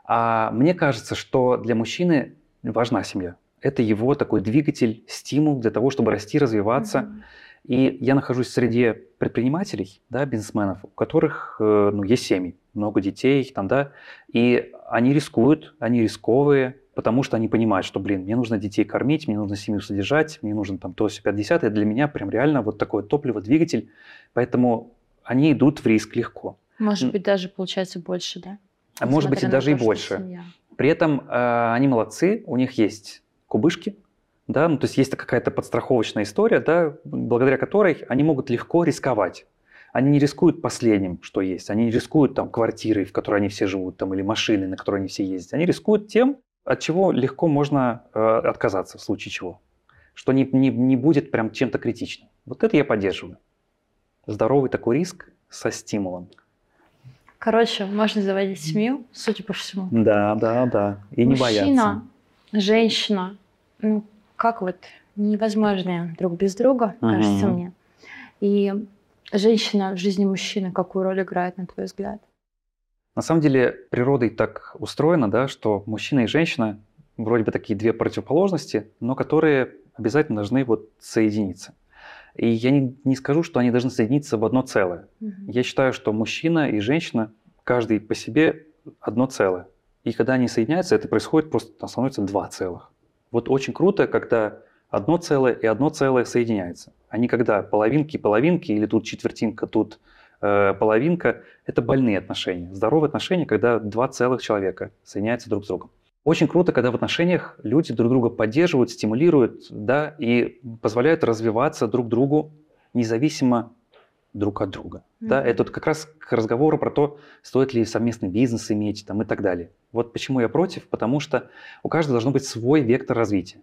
А мне кажется, что для мужчины важна семья это его такой двигатель, стимул для того, чтобы расти, развиваться. Mm-hmm. И я нахожусь среди предпринимателей, да, бизнесменов, у которых э, ну, есть семьи, много детей, там, да, и они рискуют, они рисковые, потому что они понимают, что, блин, мне нужно детей кормить, мне нужно семью содержать, мне нужно там то, все 50 Это для меня прям реально вот такое топливо, двигатель. Поэтому они идут в риск легко. Может быть, даже получается больше, да? А может быть, и даже то, и больше. При этом э, они молодцы, у них есть кубышки, да, ну, то есть есть какая-то подстраховочная история, да, благодаря которой они могут легко рисковать. Они не рискуют последним, что есть. Они не рискуют там квартирой, в которой они все живут, там, или машиной, на которой они все ездят. Они рискуют тем, от чего легко можно э, отказаться в случае чего. Что не, не, не будет прям чем-то критичным. Вот это я поддерживаю. Здоровый такой риск со стимулом. Короче, можно заводить семью, судя по всему. Да, да, да. И не бояться. Мужчина, женщина, ну, как вот невозможно друг без друга, угу. кажется мне. И женщина в жизни мужчины какую роль играет, на твой взгляд? На самом деле природой так устроено, да, что мужчина и женщина вроде бы такие две противоположности, но которые обязательно должны вот соединиться. И я не, не скажу, что они должны соединиться в одно целое. Угу. Я считаю, что мужчина и женщина, каждый по себе одно целое. И когда они соединяются, это происходит просто, становится два целых. Вот очень круто, когда одно целое и одно целое соединяется. А не когда половинки-половинки или тут четвертинка, тут э, половинка. Это больные отношения. Здоровые отношения, когда два целых человека соединяются друг с другом. Очень круто, когда в отношениях люди друг друга поддерживают, стимулируют, да, и позволяют развиваться друг другу независимо друг от друга. Mm-hmm. Да, это как раз к разговору про то, стоит ли совместный бизнес иметь там, и так далее. Вот почему я против, потому что у каждого должен быть свой вектор развития.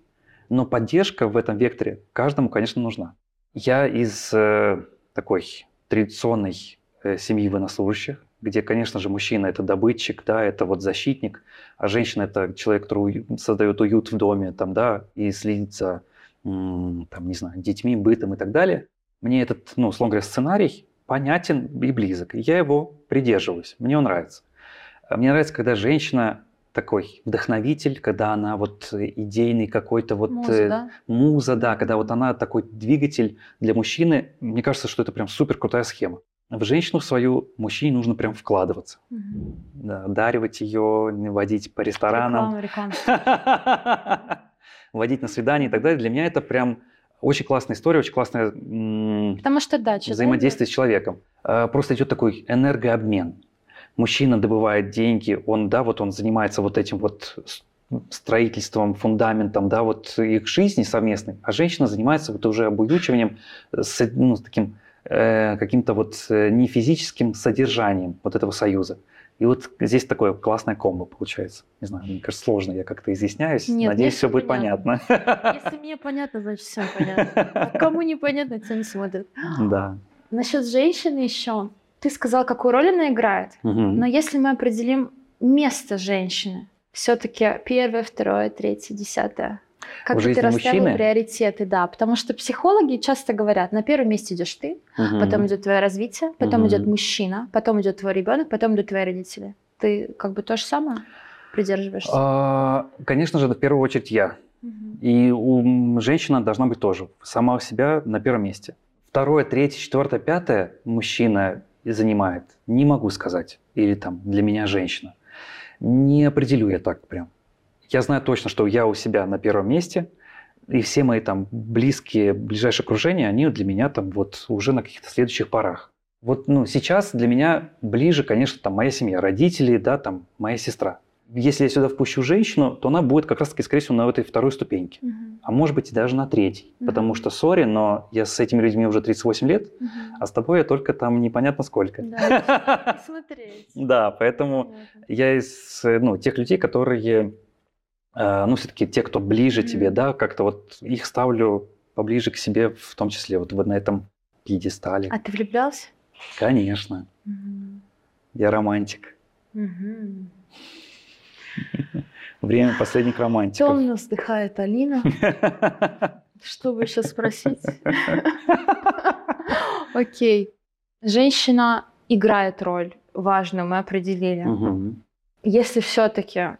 Но поддержка в этом векторе каждому, конечно, нужна. Я из э, такой традиционной э, семьи военнослужащих, где, конечно же, мужчина – это добытчик, да, это вот защитник, а женщина – это человек, который создает уют в доме, там, да, и следит за, там, не знаю, детьми, бытом и так далее. Мне этот, ну, условно говоря, сценарий понятен и близок. Я его придерживаюсь, мне он нравится. Мне нравится, когда женщина такой вдохновитель, когда она вот идейный какой-то вот муза, э, да? муза, да, когда вот она такой двигатель для мужчины. Мне кажется, что это прям супер крутая схема. В женщину свою мужчине нужно прям вкладываться, угу. да, даривать ее, водить по ресторанам, реклама, реклама. водить на свидание и так далее. Для меня это прям очень классная история, очень классное Потому что дача, взаимодействие да? с человеком. Э, просто идет такой энергообмен мужчина добывает деньги, он, да, вот он занимается вот этим вот строительством, фундаментом, да, вот их жизни совместной, а женщина занимается вот уже обуючиванием с, ну, с таким э, каким-то вот э, не физическим содержанием вот этого союза. И вот здесь такое классное комбо получается. Не знаю, мне кажется, сложно, я как-то изъясняюсь. Нет, Надеюсь, все будет понятно. Если мне понятно, значит все понятно. А кому непонятно, те не смотрят. Да. Насчет женщины еще. Ты сказал, какую роль она играет. Угу. Но если мы определим место женщины, все-таки первое, второе, третье, десятое. Как ты расставил приоритеты, да. Потому что психологи часто говорят, на первом месте идешь ты, угу. потом идет твое развитие, потом угу. идет мужчина, потом идет твой ребенок, потом идут твои родители. Ты как бы то же самое придерживаешься? А, конечно же, в первую очередь я. Угу. И у женщины должна быть тоже сама у себя на первом месте. Второе, третье, четвертое, пятое мужчина занимает? Не могу сказать. Или там для меня женщина. Не определю я так прям. Я знаю точно, что я у себя на первом месте, и все мои там близкие, ближайшие окружения, они для меня там вот уже на каких-то следующих порах. Вот ну, сейчас для меня ближе, конечно, там моя семья, родители, да, там моя сестра если я сюда впущу женщину, то она будет как раз-таки, скорее всего, на этой второй ступеньке. Угу. А может быть, и даже на третьей. Угу. Потому что, сори, но я с этими людьми уже 38 лет, угу. а с тобой я только там непонятно сколько. Да, смотреть. Да, поэтому я из ну, тех людей, которые, ну, все-таки те, кто ближе тебе, да, как-то вот их ставлю поближе к себе, в том числе вот на этом пьедестале. А ты влюблялся? Конечно. Я романтик. Время последних романтиков. Темно вздыхает Алина. Что вы сейчас спросить? Окей. Женщина играет роль важную, мы определили. Если все-таки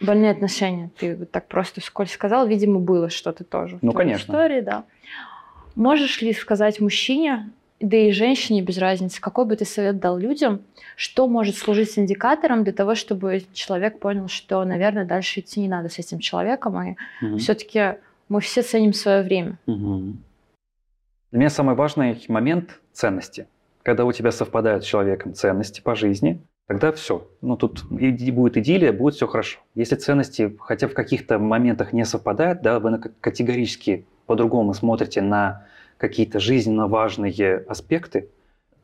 больные отношения, ты вот так просто вскользь сказал, видимо, было что-то тоже. Ну, конечно. Истории, да. Можешь ли сказать мужчине, да и женщине без разницы, какой бы ты совет дал людям, что может служить индикатором для того, чтобы человек понял, что, наверное, дальше идти не надо с этим человеком, и Мгм. все-таки мы все ценим свое время. Мгм. Для меня самый важный момент – ценности. Когда у тебя совпадают с человеком ценности по жизни, тогда все. Ну, тут и будет идиллия, будет все хорошо. Если ценности хотя в каких-то моментах не совпадают, да, вы категорически по-другому смотрите на какие-то жизненно важные аспекты,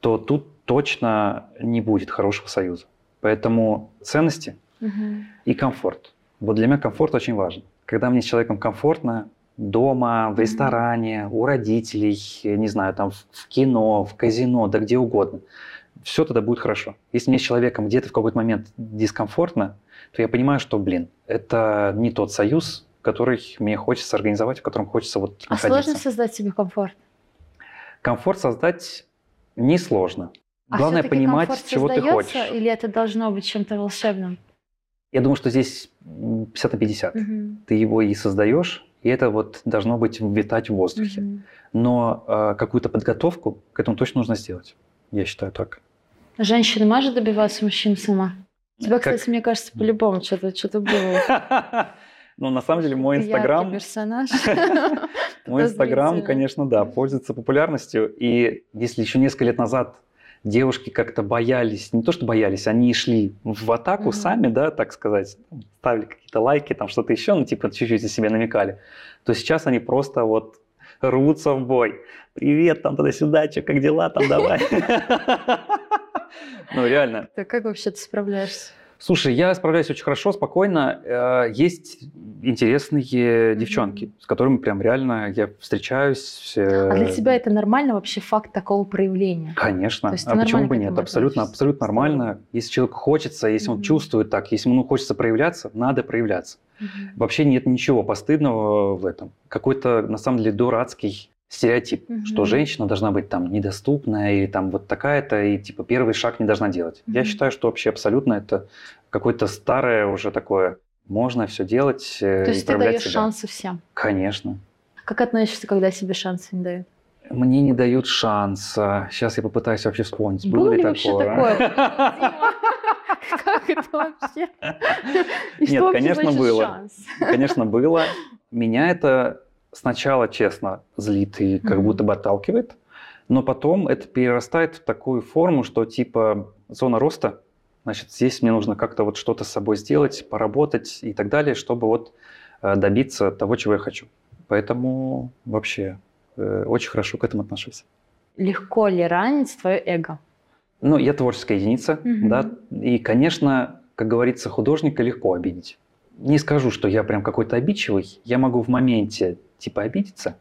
то тут точно не будет хорошего союза. Поэтому ценности и комфорт. Вот для меня комфорт очень важен. Когда мне с человеком комфортно, дома, в ресторане, у родителей, не знаю, там в кино, в казино, да где угодно, все тогда будет хорошо. Если мне с человеком где-то в какой-то момент дискомфортно, то я понимаю, что, блин, это не тот союз, который мне хочется организовать, в котором хочется вот А находиться. сложно создать себе комфорт? Комфорт создать несложно. А Главное понимать, чего ты хочешь. Или это должно быть чем-то волшебным? Я думаю, что здесь м, 50 на 50. Мгм. ты его и создаешь, и это вот должно быть витать в воздухе. Мгм. Но э, какую-то подготовку к этому точно нужно сделать. Я считаю так. Женщина может добиваться мужчин сама? У тебя, Как- кстати, мне кажется, по-любому что-то что было. Ну, на самом деле, мой Инстаграм, персонаж. мой Инстаграм, конечно, да, пользуется популярностью. И если еще несколько лет назад девушки как-то боялись, не то что боялись, они шли в атаку сами, да, так сказать, ставили какие-то лайки, там что-то еще, ну, типа чуть-чуть о себе намекали, то сейчас они просто вот рвутся в бой. Привет, там туда-сюда, что, как дела, там давай. Ну, реально. Ты как вообще ты справляешься? Слушай, я справляюсь очень хорошо, спокойно. Э, Есть интересные девчонки, с которыми прям реально я встречаюсь. А для тебя это нормально вообще факт такого проявления? Конечно. То есть а почему бы нет? Абсолютно, абсолютно нормально. Если человеку хочется, если он чувствует так, если ему хочется проявляться, надо проявляться. Вообще нет ничего постыдного в этом. Какой-то, на самом деле, дурацкий стереотип, Мгм. что женщина должна быть там недоступная или там вот такая-то, и типа первый шаг не должна делать. Я Мгм. считаю, что вообще абсолютно это какое-то старое уже такое. Можно все делать э, То есть ты даешь себя. шансы всем. Конечно. Как относишься, когда себе шансы не дают? Мне не дают шанса. Сейчас я попытаюсь вообще вспомнить. Было Было ли вообще такое? Как это вообще? Нет, конечно, было. Конечно, было. Меня это сначала, честно, злит и как Мгм. будто бы отталкивает, но потом это перерастает в такую форму, что типа зона роста, значит, здесь мне нужно как-то вот что-то с собой сделать, поработать и так далее, чтобы вот э, добиться того, чего я хочу. Поэтому вообще э, очень хорошо к этому отношусь. Легко ли ранить твое эго? Ну, я творческая единица, Мгм. да, и, конечно, как говорится, художника легко обидеть. Не скажу, что я прям какой-то обидчивый, я могу в моменте типа обидеться,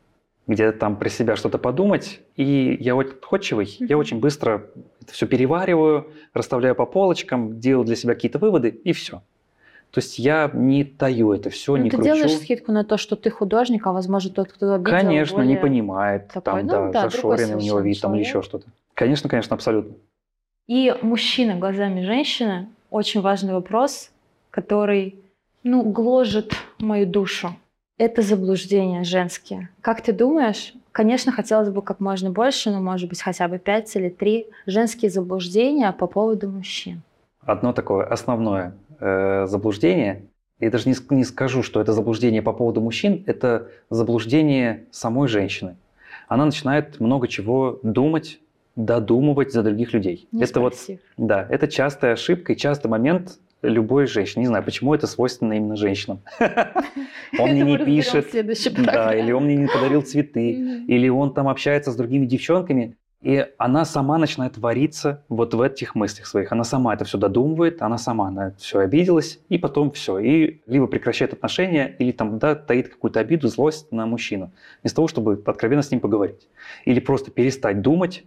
где-то там про себя что-то подумать, и я очень отходчивый, я очень быстро это все перевариваю, расставляю по полочкам, делаю для себя какие-то выводы, и все. То есть я не таю это все, Ну, не ты кручу. делаешь скидку на то, что ты художник, а возможно тот, кто обидел, Конечно, не более- понимает, такой, там, ну да, да, зашоренный у него вид, там, или еще что-то. Конечно, конечно, абсолютно. И мужчина глазами женщины – очень важный вопрос, который, ну, гложет мою душу. Это заблуждения женские. Как ты думаешь, конечно, хотелось бы как можно больше, но, может быть, хотя бы пять или три женские заблуждения по поводу мужчин. одно такое основное э, заблуждение. Я даже не, не скажу, что это заблуждение по поводу мужчин, это заблуждение самой женщины. Она начинает много чего думать, додумывать за других людей. Не это вот, спросив. да, это частая ошибка и частый момент любой женщины. Не знаю, почему это свойственно именно женщинам. Он мне не пишет, да, или он мне не подарил цветы, или он там общается с другими девчонками, и она сама начинает вариться вот в этих мыслях своих. Она сама это все додумывает, она сама на все обиделась, и потом все. И либо прекращает отношения, или там, да, таит какую-то обиду, злость на мужчину. Вместо того, чтобы откровенно с ним поговорить. Или просто перестать думать,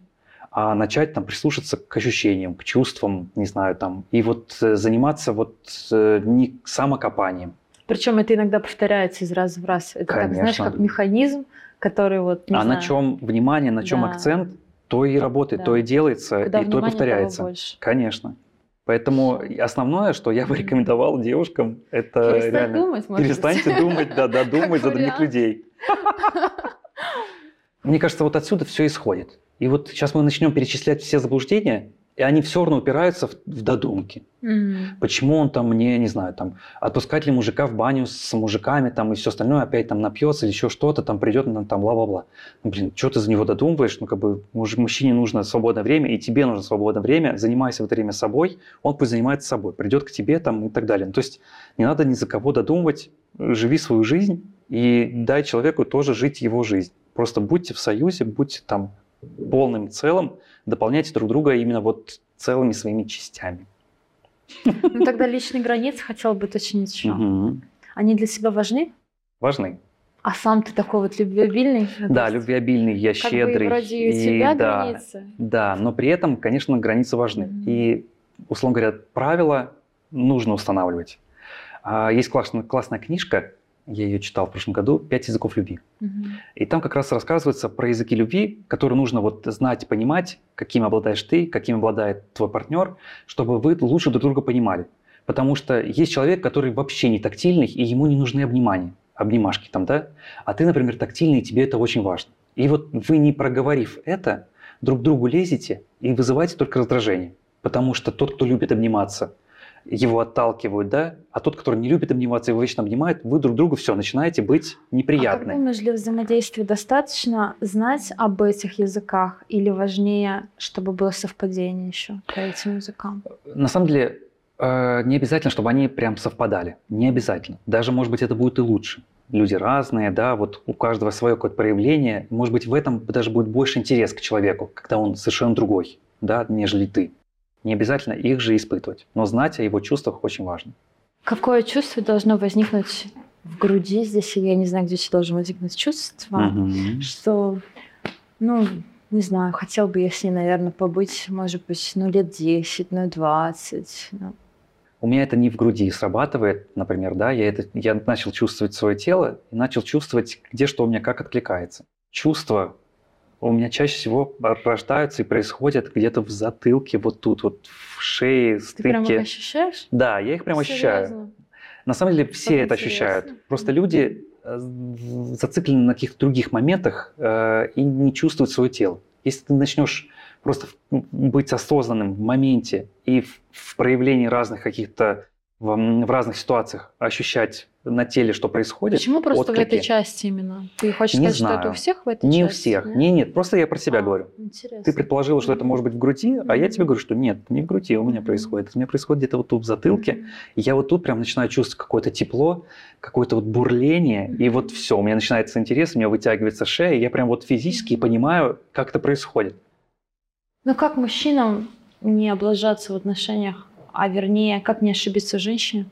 а начать там прислушаться к ощущениям, к чувствам, не знаю, там, и вот э, заниматься вот э, не самокопанием. Причем это иногда повторяется из раза в раз. Это как, знаешь, Конечно. как механизм, который вот, а знаю, на чем внимание, на чем Да. акцент, то и работает, Да. то и делается, куда и то и повторяется. больше. Конечно. Поэтому основное, что я бы рекомендовал девушкам, это Перестать реально думать, может быть. перестаньте думать, да, да, думать за других людей. Мне кажется, вот отсюда все исходит. И вот сейчас мы начнем перечислять все заблуждения, и они все равно упираются в, в додумки. Мгм. Почему он там мне, не знаю, там, отпускать ли мужика в баню с мужиками там и все остальное, опять там напьется или еще что-то, там придет, ну, там, бла-бла-бла. Ну, блин, что ты за него додумываешь? Ну, как бы, муж- мужчине нужно свободное время, и тебе нужно свободное время, занимайся в это время собой, он пусть занимается собой, придет к тебе там и так далее. Ну, то есть не надо ни за кого додумывать, живи свою жизнь и дай человеку тоже жить его жизнь. Просто будьте в союзе, будьте там полным целым, дополняйте друг друга именно вот целыми своими частями. Ну, тогда личные границы хотела бы уточнить еще. Мгм. Они для себя важны? Важны. А сам ты такой вот любвеобильный? Да, есть любвеобильный, я Как щедрый. бы вроде и у и тебя да, границы. Да, но при этом, конечно, границы важны. Мгм. И, условно говоря, правила нужно устанавливать. А, Есть классная, классная книжка, я ее читал в прошлом году, «Пять языков любви». Мгм. И там как раз рассказывается про языки любви, которые нужно вот знать, понимать, каким обладаешь ты, каким обладает твой партнер, чтобы вы лучше друг друга понимали. Потому что есть человек, который вообще не тактильный, и ему не нужны обнимания, обнимашки там, да? А ты, например, тактильный, и тебе это очень важно. И вот вы, не проговорив это, друг другу лезете и вызываете только раздражение. Потому что тот, кто любит обниматься, его отталкивают, да? А тот, который не любит обниматься, его вечно обнимает, вы друг другу все, начинаете быть А как неприятны. думаешь, для взаимодействия достаточно знать об этих языках или важнее, чтобы было совпадение еще по этим языкам? На самом деле, э, не обязательно, чтобы они прям совпадали. Не обязательно. Даже, может быть, это будет и лучше. Люди разные, да, вот у каждого свое какое-то проявление. Может быть, в этом даже будет больше интерес к человеку, когда он совершенно другой, да, нежели ты. Не обязательно их же испытывать. Но знать о его чувствах очень важно. Какое чувство должно возникнуть в груди здесь, или я не знаю, где еще должно возникнуть чувство, Мгм. что, ну, не знаю, хотел бы я с ней, наверное, побыть, может быть, ну, лет 10, ну, 20. ну. У меня это не в груди срабатывает, например, да, я, это, я начал чувствовать свое тело и начал чувствовать, где что у меня как откликается. Чувства у меня чаще всего рождаются и происходят где-то в затылке, вот тут, вот в шее, Ты прям их стыке. ощущаешь? Да, я их прям ощущаю. Серьезно? На самом деле все Как это интересно. ощущают. Просто люди э, зациклены на каких-то других моментах э, и не чувствуют свое тело. Если ты начнешь просто в- быть осознанным в моменте и в, в проявлении разных каких-то в, в разных ситуациях ощущать на теле, что происходит. Почему просто в этой отклики. части именно? Ты хочешь Не сказать, что это знаю. у всех в этой Не у части? всех. нет? Не, нет, просто я про себя А, говорю. Интересно. Ты предположила, что это может быть в груди, а я тебе говорю, что нет, не в груди у меня Мгм. происходит. У меня происходит где-то вот тут в затылке. Мгм. И я вот тут прям начинаю чувствовать какое-то тепло, какое-то вот бурление, и вот все, у меня начинается интерес, у меня вытягивается шея, и я прям вот физически понимаю, как это происходит. Ну как мужчинам не облажаться в отношениях, а вернее, как не ошибиться женщине?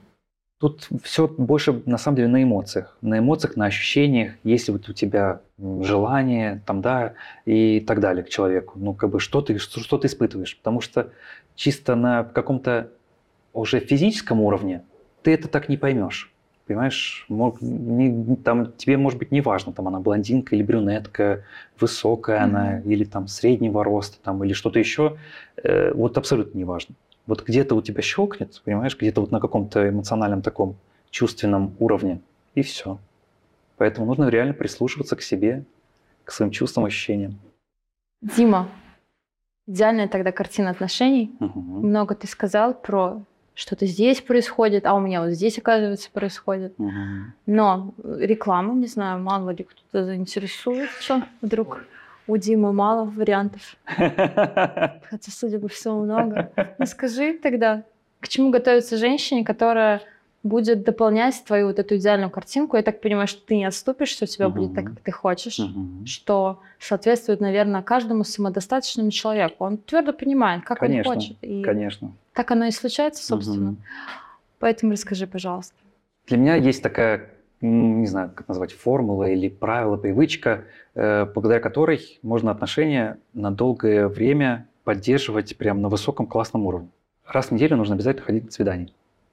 Тут все больше на самом деле на эмоциях, на эмоциях, на ощущениях, если вот у тебя желание, там, да, и так далее к человеку, ну, как бы, что ты, что, что ты испытываешь, потому что чисто на каком-то уже физическом уровне ты это так не поймешь, понимаешь, Мог- не- там, тебе, может быть, не важно, там, она блондинка или брюнетка, высокая она, Мгм. или там среднего роста, там, или что-то еще, э, вот абсолютно не важно. Вот где-то у тебя щелкнет, понимаешь, где-то вот на каком-то эмоциональном таком чувственном уровне, и все. Поэтому нужно реально прислушиваться к себе, к своим чувствам, ощущениям. Дима, идеальная тогда картина отношений. Мгм. Много ты сказал про что-то здесь происходит, а у меня вот здесь, оказывается, происходит. Мгм. Но реклама, не знаю, мало ли кто-то заинтересуется. Вдруг у Димы мало вариантов, хотя, судя по всему, много. Ну скажи тогда, к чему готовится женщине, которая будет дополнять твою вот эту идеальную картинку? Я так понимаю, что ты не отступишь, что у тебя будет так, как ты хочешь, что соответствует, наверное, каждому самодостаточному человеку. Он твердо понимает, как Конечно, он хочет. И Конечно. так оно и случается, собственно. Поэтому расскажи, пожалуйста. Для меня есть такая, не знаю, как назвать, формула или правило, привычка, э, благодаря которой можно отношения на долгое время поддерживать прям на высоком классном уровне. Раз в неделю нужно обязательно ходить на свидание.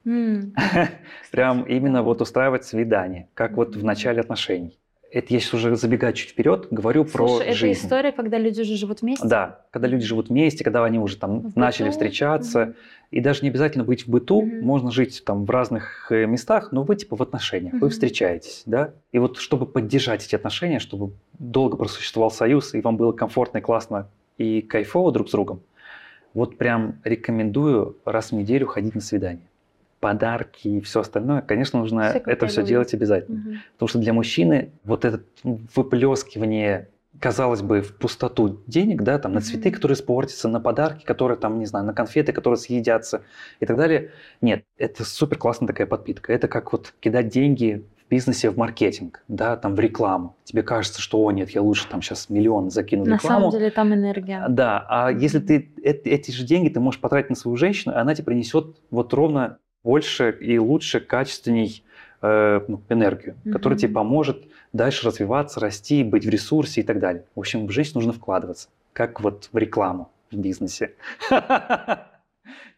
М, Прям именно вот устраивать свидание, как вот в начале отношений. Это я сейчас уже забегаю чуть вперед, говорю Слушай, про это жизнь. история, когда люди уже живут вместе? Да, когда люди живут вместе, когда они уже там В начали быту? встречаться, Мгм. и даже не обязательно быть в быту, Мгм. можно жить там в разных э, местах, но вы типа в отношениях, вы Мгм. встречаетесь, да? И вот чтобы поддержать эти отношения, чтобы долго просуществовал союз, и вам было комфортно и классно и кайфово друг с другом, вот прям рекомендую раз в неделю ходить на свидание. Подарки и все остальное, конечно, нужно как это все люблю. делать обязательно. Мгм. Потому что для мужчины вот это выплескивание, казалось бы, в пустоту денег, да, там на цветы, Мгм. которые испортятся, на подарки, которые там, не знаю, на конфеты, которые съедятся и так далее. Нет, это супер классная такая подпитка. Это как вот кидать деньги в бизнесе в маркетинг, да, там в рекламу. Тебе кажется, что, о нет, я лучше там сейчас миллион закину в На рекламу. самом деле там энергия. Да, а если ты эт- эти же деньги ты можешь потратить на свою женщину, она тебе принесет вот ровно больше и лучше, качественней э, ну, энергию, которая Мгм. тебе поможет дальше развиваться, расти, быть в ресурсе и так далее. В общем, в жизнь нужно вкладываться, как вот в рекламу в бизнесе.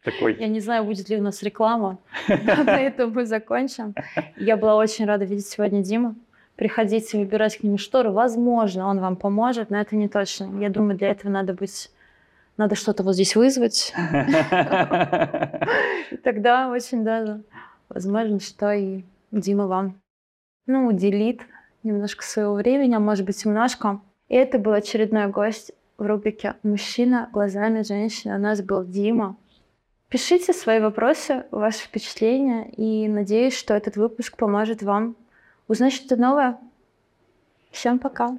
Такой. Я не знаю, будет ли у нас реклама, на этом мы закончим. Я была очень рада видеть сегодня Диму. Приходите выбирать к нему шторы. Возможно, он вам поможет, но это не точно. Я думаю, для этого надо быть... Надо что-то вот здесь вызвать. Тогда очень даже возможно, что и Дима вам ну, уделит немножко своего времени, а может быть немножко. И это был очередной гость в рубрике «Мужчина глазами женщины». У нас был Дима. Пишите свои вопросы, ваши впечатления, и надеюсь, что этот выпуск поможет вам узнать что-то новое. Всем пока!